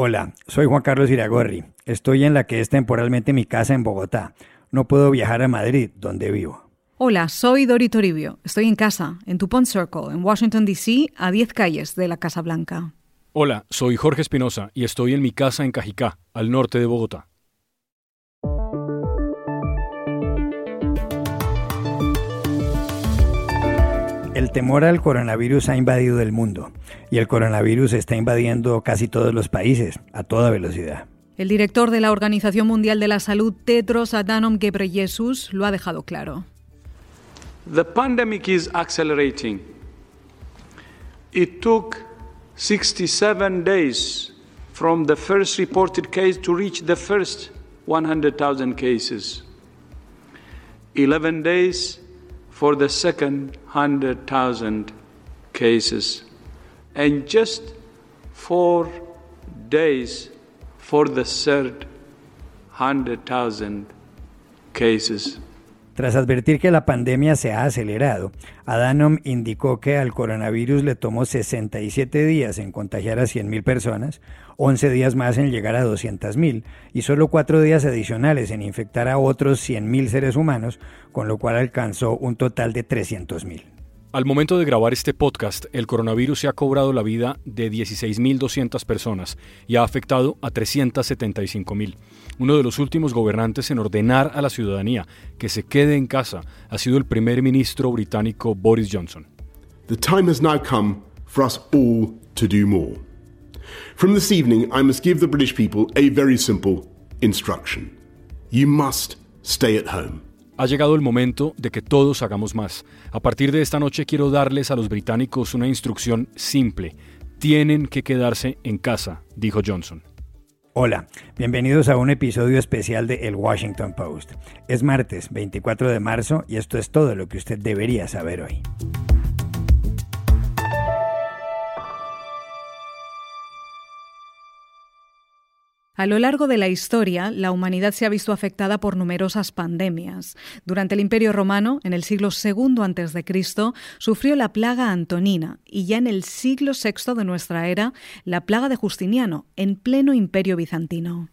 Hola, soy Juan Carlos Iragorri. Estoy en la que es temporalmente mi casa en Bogotá. No puedo viajar a Madrid, donde vivo. Hola, soy Dori Toribio. Estoy en casa, en Tupont Circle, en Washington, D.C., a 10 calles de la Casa Blanca. Hola, soy Jorge Espinosa y estoy en mi casa en Cajicá, al norte de Bogotá. El temor al coronavirus ha invadido el mundo y el coronavirus está invadiendo casi todos los países a toda velocidad. El director de la Organización Mundial de la Salud, Tedros Adhanom Ghebreyesus, lo ha dejado claro. The pandemic is accelerating. It took 67 days from the first reported case to reach the first 100,000 cases. 11 days for the second 100,000 cases, and just four days for the third 100,000 cases. Tras advertir que la pandemia se ha acelerado, Adanom indicó que al coronavirus le tomó 67 días en contagiar a 100.000 personas, 11 días más en llegar a 200.000 y solo 4 días adicionales en infectar a otros 100.000 seres humanos, con lo cual alcanzó un total de 300.000. Al momento de grabar este podcast, el coronavirus se ha cobrado la vida de 16.200 personas y ha afectado a 375.000. Uno de los últimos gobernantes en ordenar a la ciudadanía que se quede en casa ha sido el primer ministro británico Boris Johnson. The time has now come for us all to do more. From this evening, I must give the British people a very simple instruction. You must stay at home. Ha llegado el momento de que todos hagamos más. A partir de esta noche quiero darles a los británicos una instrucción simple. Tienen que quedarse en casa, dijo Johnson. Hola, bienvenidos a un episodio especial de El Washington Post. Es martes 24 de marzo y esto es todo lo que usted debería saber hoy. A lo largo de la historia, la humanidad se ha visto afectada por numerosas pandemias. Durante el Imperio Romano, en el siglo II a.C., sufrió la plaga antonina y ya en el siglo VI de nuestra era, la plaga de Justiniano, en pleno Imperio bizantino.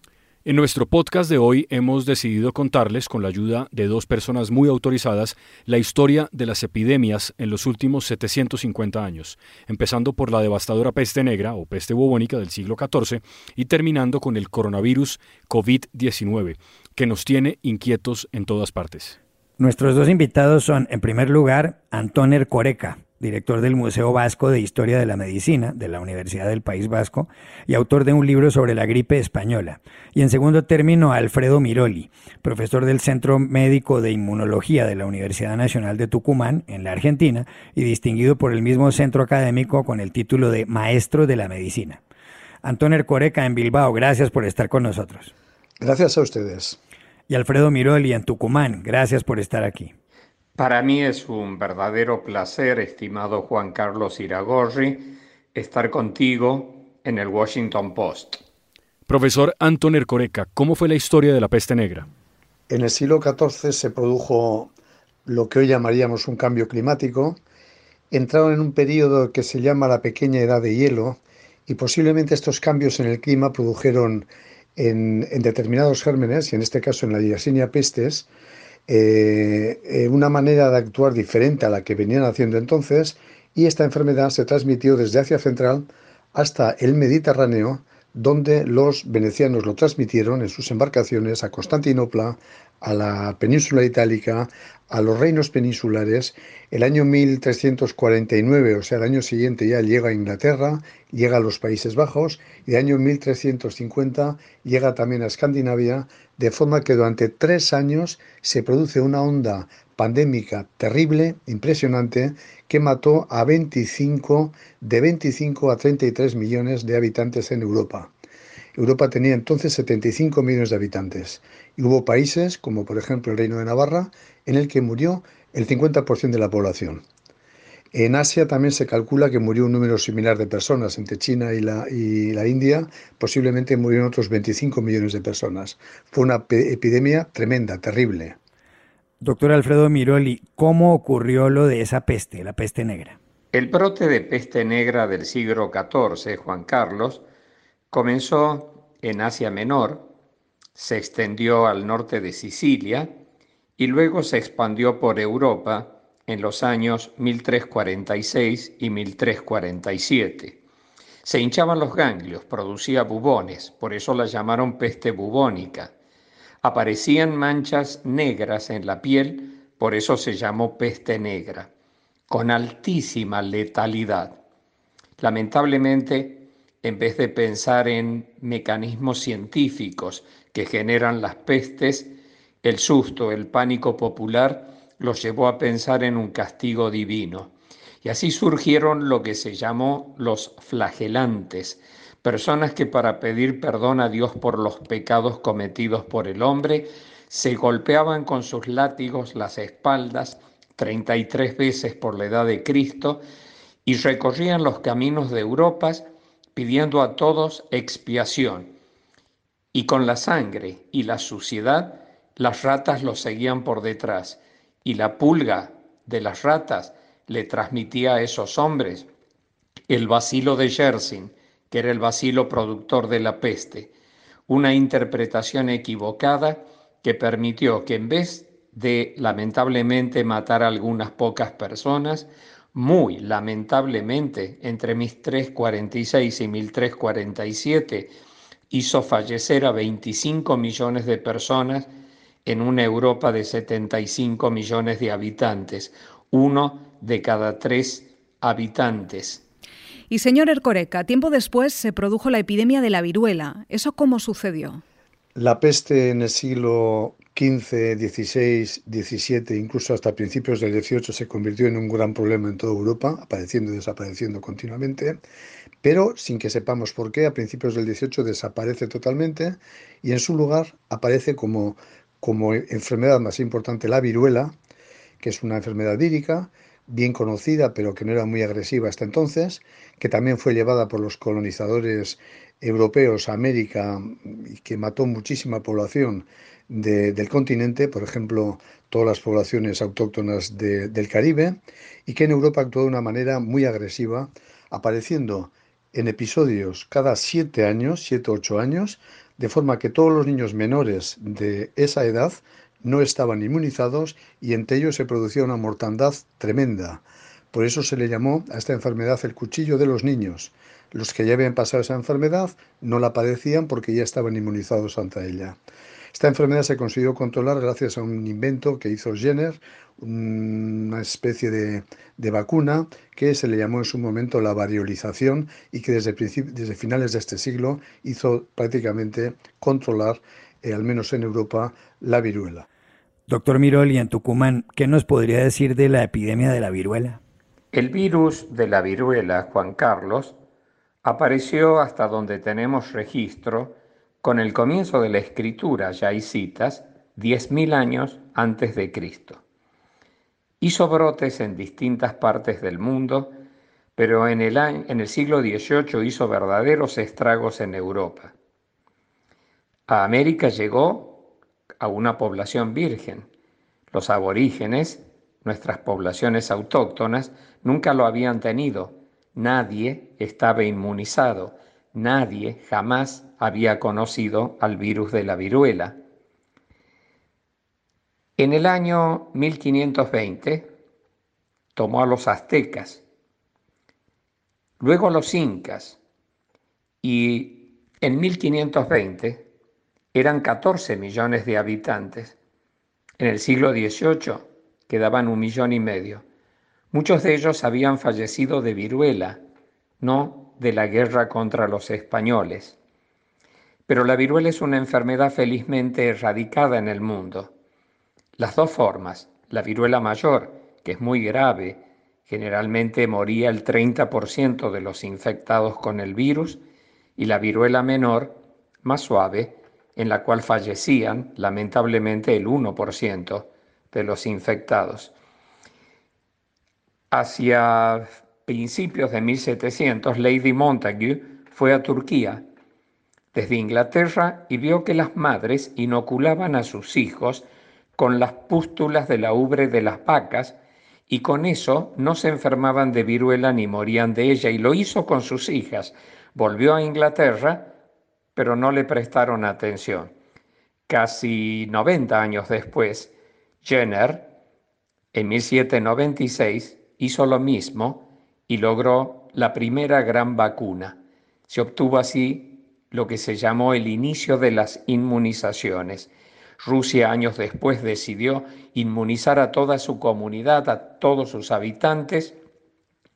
En nuestro podcast de hoy hemos decidido contarles, con la ayuda de dos personas muy autorizadas, la historia de las epidemias en los últimos 750 años, empezando por la devastadora peste negra o peste bubónica del siglo XIV y terminando con el coronavirus COVID-19, que nos tiene inquietos en todas partes. Nuestros dos invitados son, en primer lugar, Antoner Coreca, director del Museo Vasco de Historia de la Medicina de la Universidad del País Vasco y autor de un libro sobre la gripe española. Y en segundo término, Alfredo Miroli, profesor del Centro Médico de Inmunología de la Universidad Nacional de Tucumán, en la Argentina, y distinguido por el mismo centro académico con el título de Maestro de la Medicina. Antonio Coreca en Bilbao, gracias por estar con nosotros. Gracias a ustedes. Y Alfredo Miroli en Tucumán, gracias por estar aquí. Para mí es un verdadero placer, estimado Juan Carlos Iragorri, estar contigo en el Washington Post. Profesor Anton Ercoreca, ¿cómo fue la historia de la peste negra? En el siglo XIV se produjo lo que hoy llamaríamos un cambio climático. Entraron en un periodo que se llama la pequeña edad de hielo y posiblemente estos cambios en el clima produjeron en, en determinados gérmenes, y en este caso en la Yersinia pestes, eh, eh, una manera de actuar diferente a la que venían haciendo entonces y esta enfermedad se transmitió desde Asia Central hasta el Mediterráneo, donde los venecianos lo transmitieron en sus embarcaciones a Constantinopla, a la península itálica, a los reinos peninsulares. El año 1349, o sea, el año siguiente ya llega a Inglaterra, llega a los Países Bajos y el año 1350 llega también a Escandinavia, de forma que durante tres años se produce una onda pandémica terrible, impresionante, que mató a 25, de 25 a 33 millones de habitantes en Europa. Europa tenía entonces 75 millones de habitantes y hubo países, como por ejemplo el Reino de Navarra, en el que murió el 50% de la población. En Asia también se calcula que murió un número similar de personas, entre China y la, y la India, posiblemente murieron otros 25 millones de personas. Fue una epidemia tremenda, terrible. Doctor Alfredo Miroli, ¿cómo ocurrió lo de esa peste, la peste negra? El brote de peste negra del siglo XIV, Juan Carlos, Comenzó en Asia Menor, se extendió al norte de Sicilia y luego se expandió por Europa en los años 1346 y 1347. Se hinchaban los ganglios, producía bubones, por eso la llamaron peste bubónica. Aparecían manchas negras en la piel, por eso se llamó peste negra, con altísima letalidad. Lamentablemente, en vez de pensar en mecanismos científicos que generan las pestes, el susto, el pánico popular los llevó a pensar en un castigo divino. Y así surgieron lo que se llamó los flagelantes, personas que para pedir perdón a Dios por los pecados cometidos por el hombre, se golpeaban con sus látigos las espaldas 33 veces por la edad de Cristo y recorrían los caminos de Europa pidiendo a todos expiación. Y con la sangre y la suciedad las ratas lo seguían por detrás y la pulga de las ratas le transmitía a esos hombres el vacilo de Yersin, que era el vacilo productor de la peste, una interpretación equivocada que permitió que en vez de lamentablemente matar a algunas pocas personas, muy lamentablemente entre 1346 y 1347 hizo fallecer a 25 millones de personas en una Europa de 75 millones de habitantes, uno de cada tres habitantes. Y señor Ercoreca, tiempo después se produjo la epidemia de la viruela. ¿Eso cómo sucedió? La peste en el siglo XV, XVI, XVII, incluso hasta principios del XVIII se convirtió en un gran problema en toda Europa, apareciendo y desapareciendo continuamente, pero sin que sepamos por qué, a principios del XVIII desaparece totalmente y en su lugar aparece como, como enfermedad más importante la viruela, que es una enfermedad vírica, bien conocida, pero que no era muy agresiva hasta entonces, que también fue llevada por los colonizadores europeos a América y que mató muchísima población del continente, por ejemplo, todas las poblaciones autóctonas del Caribe, y que en Europa actuó de una manera muy agresiva, apareciendo en episodios cada siete años, siete ocho años, de forma que todos los niños menores de esa edad no estaban inmunizados y entre ellos se producía una mortandad tremenda. Por eso se le llamó a esta enfermedad el cuchillo de los niños. Los que ya habían pasado esa enfermedad no la padecían porque ya estaban inmunizados ante ella. Esta enfermedad se consiguió controlar gracias a un invento que hizo Jenner, una especie de, vacuna que se le llamó en su momento la variolización y que desde, desde finales de este siglo hizo prácticamente controlar, eh, al menos en Europa, la viruela. Doctor Mirol, y en Tucumán, ¿qué nos podría decir de la epidemia de la viruela? El virus de la viruela, Juan Carlos, apareció hasta donde tenemos registro con el comienzo de la escritura, ya hay citas, 10.000 años antes de Cristo. Hizo brotes en distintas partes del mundo, pero en el, en el siglo XVIII hizo verdaderos estragos en Europa. A América llegó a una población virgen. Los aborígenes, nuestras poblaciones autóctonas, nunca lo habían tenido. Nadie estaba inmunizado Nadie jamás había conocido al virus de la viruela. En el año 1520 tomó a los aztecas, luego a los incas y en 1520 eran 14 millones de habitantes. En el siglo XVIII quedaban un millón y medio. Muchos de ellos habían fallecido de viruela, no de la guerra contra los españoles. Pero la viruela es una enfermedad felizmente erradicada en el mundo. Las dos formas, la viruela mayor, que es muy grave, generalmente moría el 30% de los infectados con el virus, y la viruela menor, más suave, en la cual fallecían lamentablemente el 1% de los infectados. Hacia principios de 1700, Lady Montagu fue a Turquía desde Inglaterra y vio que las madres inoculaban a sus hijos con las pústulas de la ubre de las vacas y con eso no se enfermaban de viruela ni morían de ella y lo hizo con sus hijas. Volvió a Inglaterra, pero no le prestaron atención. Casi 90 años después, Jenner, en 1796, hizo lo mismo y logró la primera gran vacuna. Se obtuvo así lo que se llamó el inicio de las inmunizaciones. Rusia años después decidió inmunizar a toda su comunidad, a todos sus habitantes.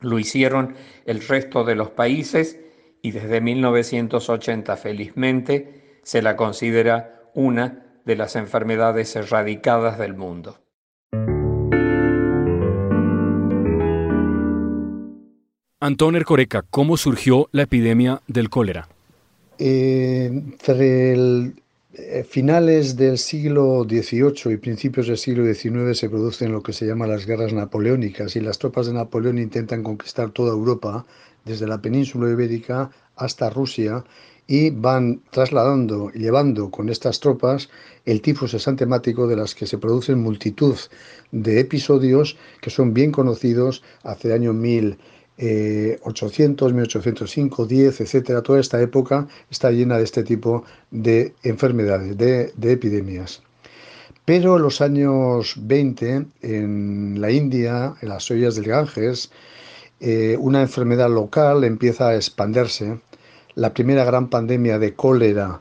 Lo hicieron el resto de los países y desde 1980 felizmente se la considera una de las enfermedades erradicadas del mundo. Antón Ercoreca, ¿cómo surgió la epidemia del cólera? Eh, entre eh, finales del siglo XVIII y principios del siglo XIX se producen lo que se llama las guerras napoleónicas y las tropas de Napoleón intentan conquistar toda Europa, desde la península ibérica hasta Rusia, y van trasladando y llevando con estas tropas el tifus exantemático de las que se producen multitud de episodios que son bien conocidos hace año 1000 800, 1805, 10, etcétera, toda esta época está llena de este tipo de enfermedades, de, epidemias. Pero en los años 20, en la India, en las ollas del Ganges, eh, una enfermedad local empieza a expandirse. La primera gran pandemia de cólera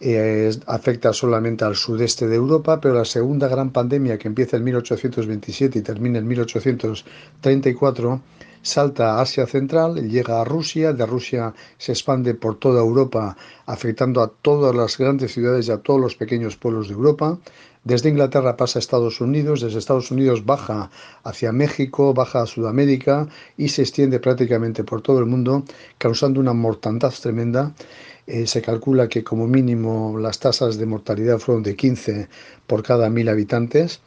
eh, afecta solamente al sudeste de Europa, pero la segunda gran pandemia que empieza en 1827 y termina en 1834 salta a Asia Central, llega a Rusia, de Rusia se expande por toda Europa, afectando a todas las grandes ciudades y a todos los pequeños pueblos de Europa. Desde Inglaterra pasa a Estados Unidos, desde Estados Unidos baja hacia México, baja a Sudamérica y se extiende prácticamente por todo el mundo, causando una mortandad tremenda. Eh, se calcula que como mínimo las tasas de mortalidad fueron de 15 por cada mil habitantes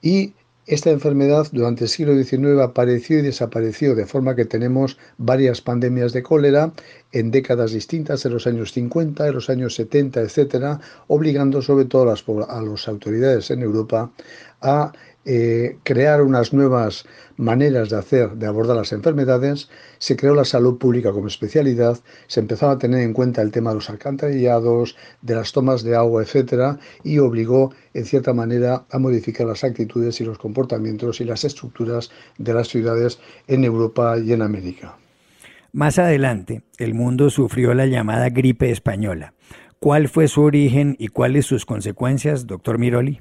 y esta enfermedad durante el siglo XIX apareció y desapareció, de forma que tenemos varias pandemias de cólera en décadas distintas, en los años 50, en los años 70, etcétera, obligando sobre todo a las, a las autoridades en Europa a eh, crear unas nuevas maneras de hacer, de abordar las enfermedades, se creó la salud pública como especialidad, se empezó a tener en cuenta el tema de los alcantarillados, de las tomas de agua, etcétera, y obligó, en cierta manera, a modificar las actitudes y los comportamientos y las estructuras de las ciudades en Europa y en América. Más adelante, el mundo sufrió la llamada gripe española. ¿Cuál fue su origen y cuáles sus consecuencias, doctor Miroli?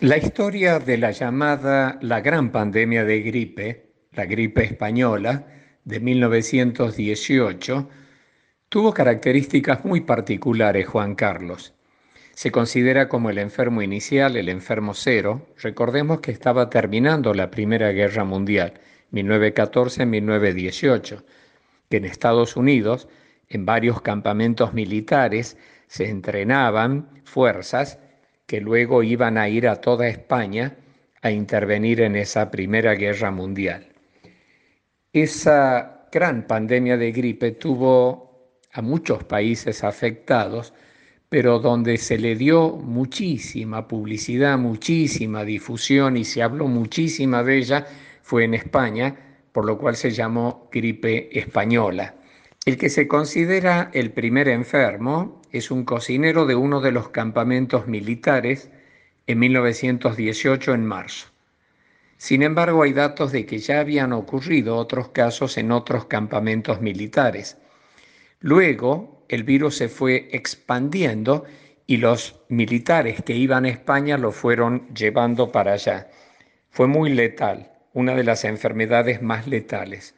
La historia de la llamada la gran pandemia de gripe, la gripe española, de 1918, tuvo características muy particulares, Juan Carlos. Se considera como el enfermo inicial, el enfermo cero. Recordemos que estaba terminando la Primera Guerra Mundial, 1914-1918, que en Estados Unidos, en varios campamentos militares, se entrenaban fuerzas que luego iban a ir a toda España a intervenir en esa Primera Guerra Mundial. Esa gran pandemia de gripe tuvo a muchos países afectados, pero donde se le dio muchísima publicidad, muchísima difusión y se habló muchísima de ella fue en España, por lo cual se llamó gripe española. El que se considera el primer enfermo es un cocinero de uno de los campamentos militares en 1918 en marzo. Sin embargo, hay datos de que ya habían ocurrido otros casos en otros campamentos militares. Luego, el virus se fue expandiendo y los militares que iban a España lo fueron llevando para allá. Fue muy letal, una de las enfermedades más letales.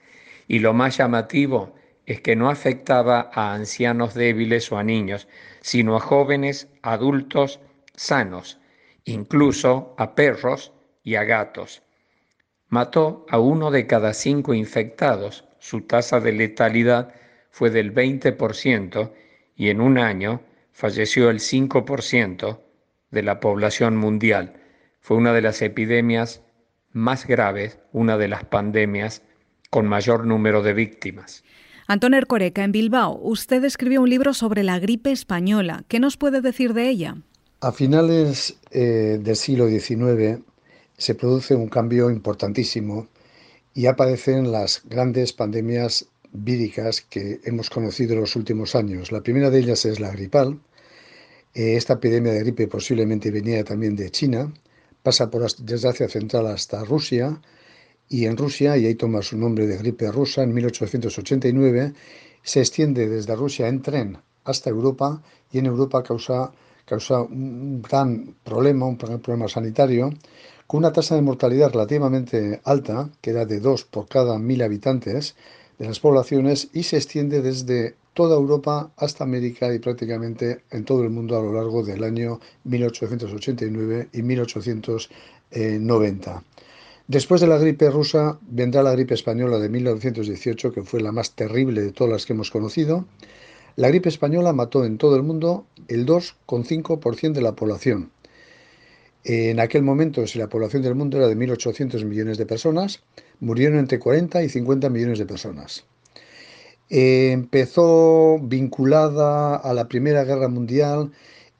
Y lo más llamativo es que no afectaba a ancianos débiles o a niños, sino a jóvenes, adultos, sanos, incluso a perros y a gatos. Mató a uno de cada cinco infectados. Su tasa de letalidad fue del 20% y en un año falleció el 5% de la población mundial. Fue una de las epidemias más graves, una de las pandemias con mayor número de víctimas. Antonio Ercoreca, en Bilbao, usted escribió un libro sobre la gripe española. ¿Qué nos puede decir de ella? A finales eh, del siglo XIX se produce un cambio importantísimo y aparecen las grandes pandemias víricas que hemos conocido en los últimos años. La primera de ellas es la gripal. Eh, esta epidemia de gripe posiblemente venía también de China, pasa por desde Asia Central hasta Rusia y en Rusia, y ahí toma su nombre de gripe rusa, en 1889 se extiende desde Rusia en tren hasta Europa y en Europa causa, causa un gran problema, un problema sanitario, con una tasa de mortalidad relativamente alta, que era de 2 por cada mil habitantes de las poblaciones, y se extiende desde toda Europa hasta América y prácticamente en todo el mundo a lo largo del año 1889 y 1890. Después de la gripe rusa vendrá la gripe española de 1918, que fue la más terrible de todas las que hemos conocido. La gripe española mató en todo el mundo el 2,5% de la población. En aquel momento, si la población del mundo era de 1.800 millones de personas, murieron entre 40 y 50 millones de personas. empezó vinculada a la Primera Guerra Mundial,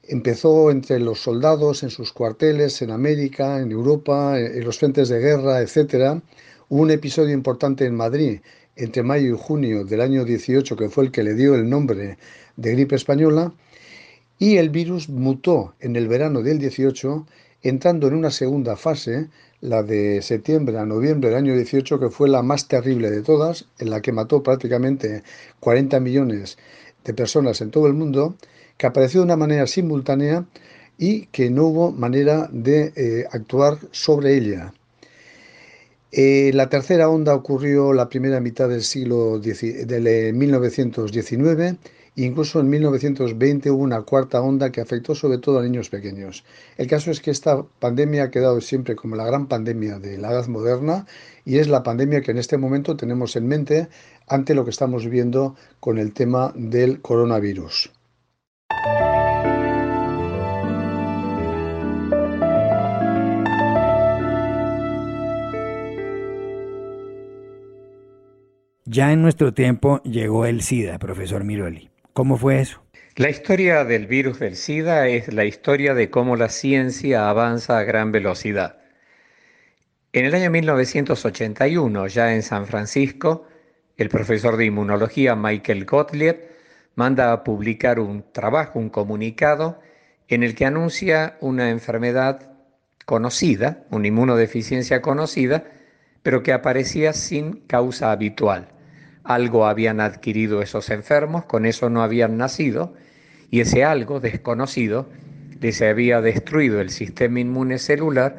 empezó entre los soldados en sus cuarteles en América, en Europa, en los frentes de guerra, etc. Hubo un episodio importante en Madrid entre mayo y junio del año 18 que fue el que le dio el nombre de gripe española y el virus mutó en el verano del 18 entrando en una segunda fase, la de septiembre a noviembre del año 18, que fue la más terrible de todas, en la que mató prácticamente 40 millones de personas en todo el mundo, que apareció de una manera simultánea y que no hubo manera de eh, actuar sobre ella. Eh, la tercera onda ocurrió la primera mitad del siglo de 1919 Incluso en 1920 hubo una cuarta onda que afectó sobre todo a niños pequeños. El caso es que esta pandemia ha quedado siempre como la gran pandemia de la edad moderna y es la pandemia que en este momento tenemos en mente ante lo que estamos viendo con el tema del coronavirus. Ya en nuestro tiempo llegó el SIDA, profesor Miroli. ¿Cómo fue eso? La historia del virus del SIDA es la historia de cómo la ciencia avanza a gran velocidad. En el año 1981, ya en San Francisco, el profesor de inmunología Michael Gottlieb manda a publicar un trabajo, un comunicado, en el que anuncia una enfermedad conocida, una inmunodeficiencia conocida, pero que aparecía sin causa habitual algo habían adquirido esos enfermos, con eso no habían nacido, y ese algo desconocido les había destruido el sistema inmune celular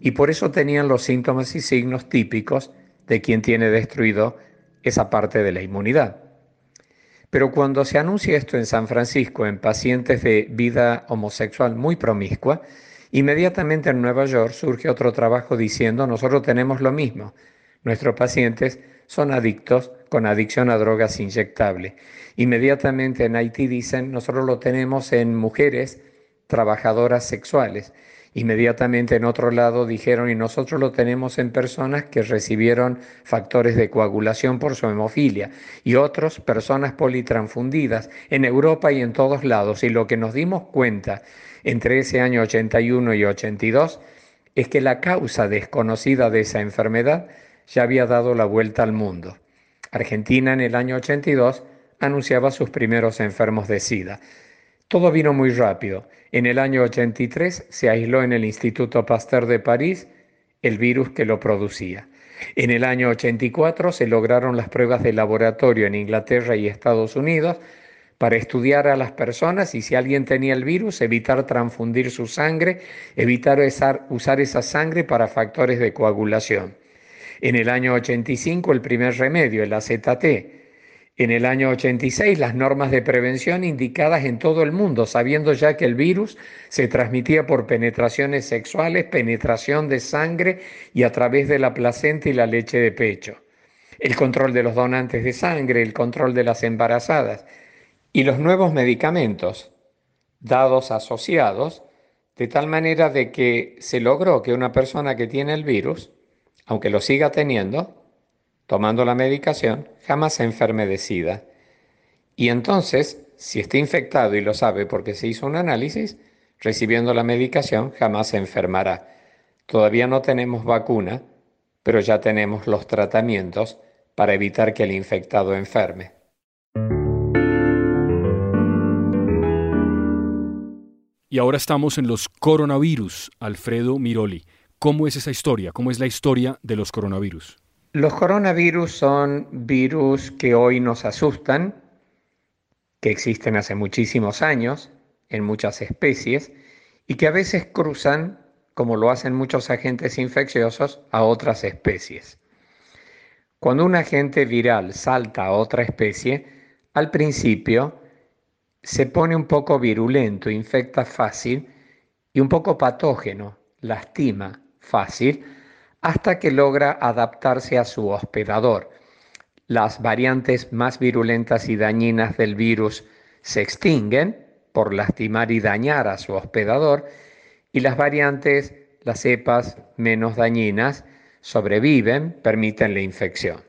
y por eso tenían los síntomas y signos típicos de quien tiene destruido esa parte de la inmunidad. Pero cuando se anuncia esto en San Francisco en pacientes de vida homosexual muy promiscua, inmediatamente en Nueva York surge otro trabajo diciendo nosotros tenemos lo mismo. Nuestros pacientes son adictos con adicción a drogas inyectables. Inmediatamente en Haití dicen, nosotros lo tenemos en mujeres trabajadoras sexuales. Inmediatamente en otro lado dijeron, y nosotros lo tenemos en personas que recibieron factores de coagulación por su hemofilia, y otros personas politransfundidas en Europa y en todos lados. Y lo que nos dimos cuenta entre ese año 81 y 82 es que la causa desconocida de esa enfermedad ya había dado la vuelta al mundo. Argentina en el año 82 anunciaba sus primeros enfermos de SIDA. Todo vino muy rápido. En el año 83 se aisló en el Instituto Pasteur de París el virus que lo producía. En el año 84 se lograron las pruebas de laboratorio en Inglaterra y Estados Unidos para estudiar a las personas y si alguien tenía el virus, evitar transfundir su sangre, evitar usar, esa sangre para factores de coagulación. En el año 85 el primer remedio, el AZT. En el año 86 las normas de prevención indicadas en todo el mundo, sabiendo ya que el virus se transmitía por penetraciones sexuales, penetración de sangre y a través de la placenta y la leche de pecho. El control de los donantes de sangre, el control de las embarazadas y los nuevos medicamentos dados asociados, de tal manera de que se logró que una persona que tiene el virus aunque lo siga teniendo, tomando la medicación, jamás se enferme de SIDA. Y entonces, si está infectado y lo sabe porque se hizo un análisis, recibiendo la medicación jamás se enfermará. Todavía no tenemos vacuna, pero ya tenemos los tratamientos para evitar que el infectado enferme. Y ahora estamos en los coronavirus, Alfredo Miroli. ¿Cómo es esa historia? ¿Cómo es la historia de los coronavirus? Los coronavirus son virus que hoy nos asustan, que existen hace muchísimos años en muchas especies y que a veces cruzan, como lo hacen muchos agentes infecciosos, a otras especies. Cuando un agente viral salta a otra especie, al principio se pone un poco virulento, infecta fácil y un poco patógeno, lastima fácil, hasta que logra adaptarse a su hospedador. Las variantes más virulentas y dañinas del virus se extinguen por lastimar y dañar a su hospedador y las variantes, las cepas menos dañinas, sobreviven, permiten la infección.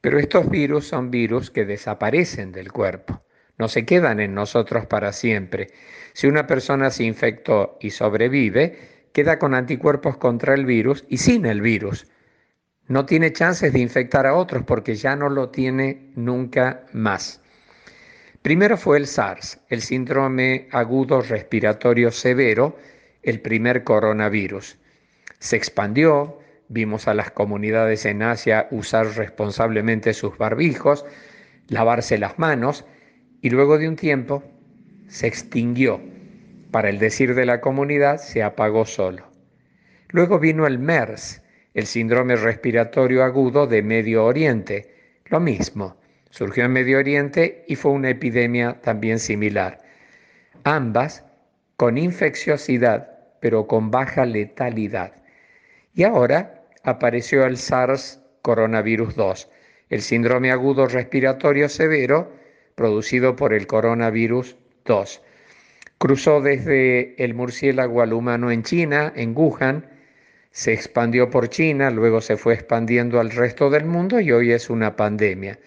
Pero estos virus son virus que desaparecen del cuerpo no se quedan en nosotros para siempre. Si una persona se infectó y sobrevive, queda con anticuerpos contra el virus y sin el virus. No tiene chances de infectar a otros porque ya no lo tiene nunca más. Primero fue el SARS, el síndrome agudo respiratorio severo, el primer coronavirus. Se expandió, vimos a las comunidades en Asia usar responsablemente sus barbijos, lavarse las manos, y luego de un tiempo se extinguió. Para el decir de la comunidad, se apagó solo. Luego vino el MERS, el síndrome respiratorio agudo de Medio Oriente. Lo mismo, surgió en Medio Oriente y fue una epidemia también similar. Ambas con infecciosidad, pero con baja letalidad. Y ahora apareció el SARS coronavirus 2, el síndrome agudo respiratorio severo, producido por el coronavirus 2. Cruzó desde el murciélago al humano en China, en Wuhan, se expandió por China, luego se fue expandiendo al resto del mundo y hoy es una pandemia.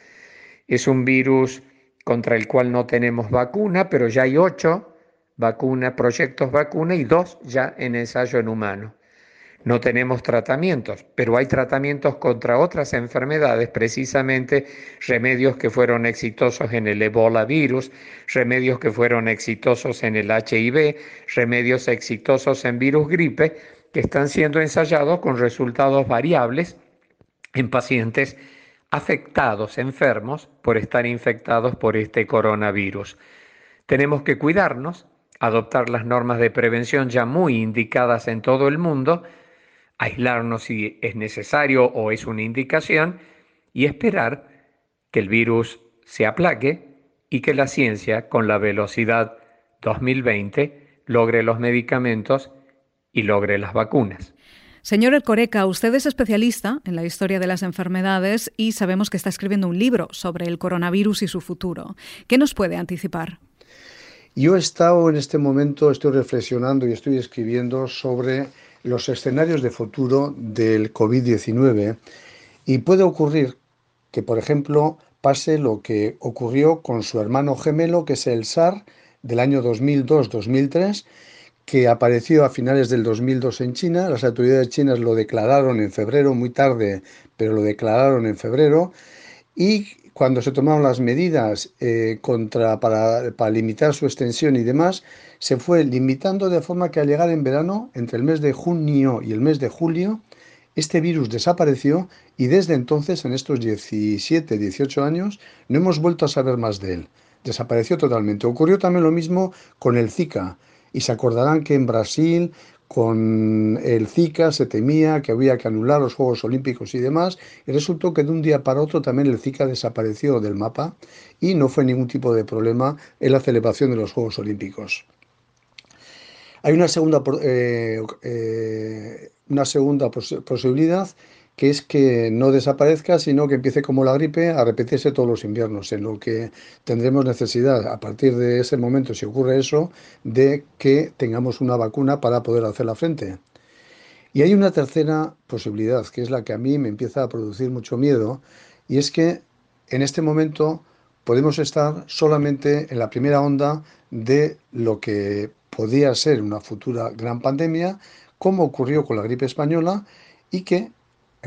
Es un virus contra el cual no tenemos vacuna, pero ya hay ocho vacunas, proyectos vacuna y dos ya en ensayo en humano. No tenemos tratamientos, pero hay tratamientos contra otras enfermedades, precisamente remedios que fueron exitosos en el Ebola virus, remedios que fueron exitosos en el HIV, remedios exitosos en virus gripe, que están siendo ensayados con resultados variables en pacientes afectados, enfermos, por estar infectados por este coronavirus. Tenemos que cuidarnos, adoptar las normas de prevención ya muy indicadas en todo el mundo, aislarnos si es necesario o es una indicación y esperar que el virus se aplaque y que la ciencia, con la velocidad 2020, logre los medicamentos y logre las vacunas. Señor Ercoreca, usted es especialista en la historia de las enfermedades y sabemos que está escribiendo un libro sobre el coronavirus y su futuro. ¿Qué nos puede anticipar? Yo he estado en este momento, estoy reflexionando y estoy escribiendo sobre los escenarios de futuro del COVID-19 y puede ocurrir que, por ejemplo, pase lo que ocurrió con su hermano gemelo, que es el SAR del año 2002-2003, que apareció a finales del 2002 en China. Las autoridades chinas lo declararon en febrero, muy tarde, pero lo declararon en febrero. Y cuando se tomaron las medidas eh, contra, para, para limitar su extensión y demás, se fue limitando de forma que al llegar en verano, entre el mes de junio y el mes de julio, este virus desapareció y desde entonces, en estos 17, 18 años, no hemos vuelto a saber más de él. Desapareció totalmente. Ocurrió también lo mismo con el Zika. Y se acordarán que en Brasil con el Zika se temía que había que anular los Juegos Olímpicos y demás, y resultó que de un día para otro también el Zika desapareció del mapa y no fue ningún tipo de problema en la celebración de los Juegos Olímpicos. Hay una segunda, eh, eh, una segunda posibilidad que es que no desaparezca, sino que empiece como la gripe a repetirse todos los inviernos, en lo que tendremos necesidad, a partir de ese momento, si ocurre eso, de que tengamos una vacuna para poder hacer la frente. Y hay una tercera posibilidad, que es la que a mí me empieza a producir mucho miedo, y es que en este momento podemos estar solamente en la primera onda de lo que podía ser una futura gran pandemia, como ocurrió con la gripe española, y que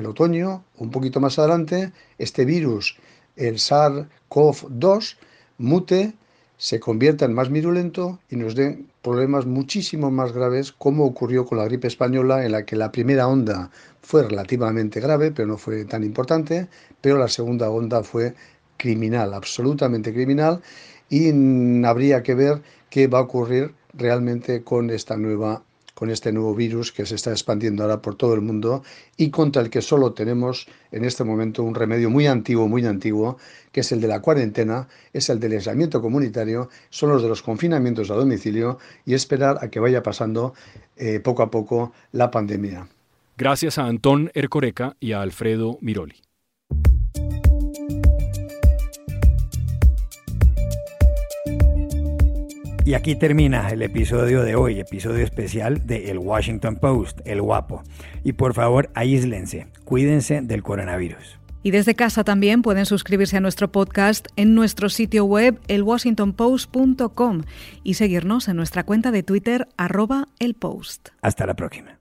el otoño, un poquito más adelante, este virus, el SARS-CoV-2, mute, se convierta en más virulento y nos den problemas muchísimo más graves, como ocurrió con la gripe española, en la que la primera onda fue relativamente grave, pero no fue tan importante, pero la segunda onda fue criminal, absolutamente criminal, y habría que ver qué va a ocurrir realmente con esta nueva con este nuevo virus que se está expandiendo ahora por todo el mundo y contra el que solo tenemos en este momento un remedio muy antiguo, muy antiguo, que es el de la cuarentena, es el del aislamiento comunitario, son los de los confinamientos a domicilio y esperar a que vaya pasando eh, poco a poco la pandemia. Gracias a Antón Ercoreca y a Alfredo Miroli. Y aquí termina el episodio de hoy, episodio especial de El Washington Post, El Guapo. Y por favor, aíslense, cuídense del coronavirus. Y desde casa también pueden suscribirse a nuestro podcast en nuestro sitio web elwashingtonpost.com y seguirnos en nuestra cuenta de Twitter arroba el post. Hasta la próxima.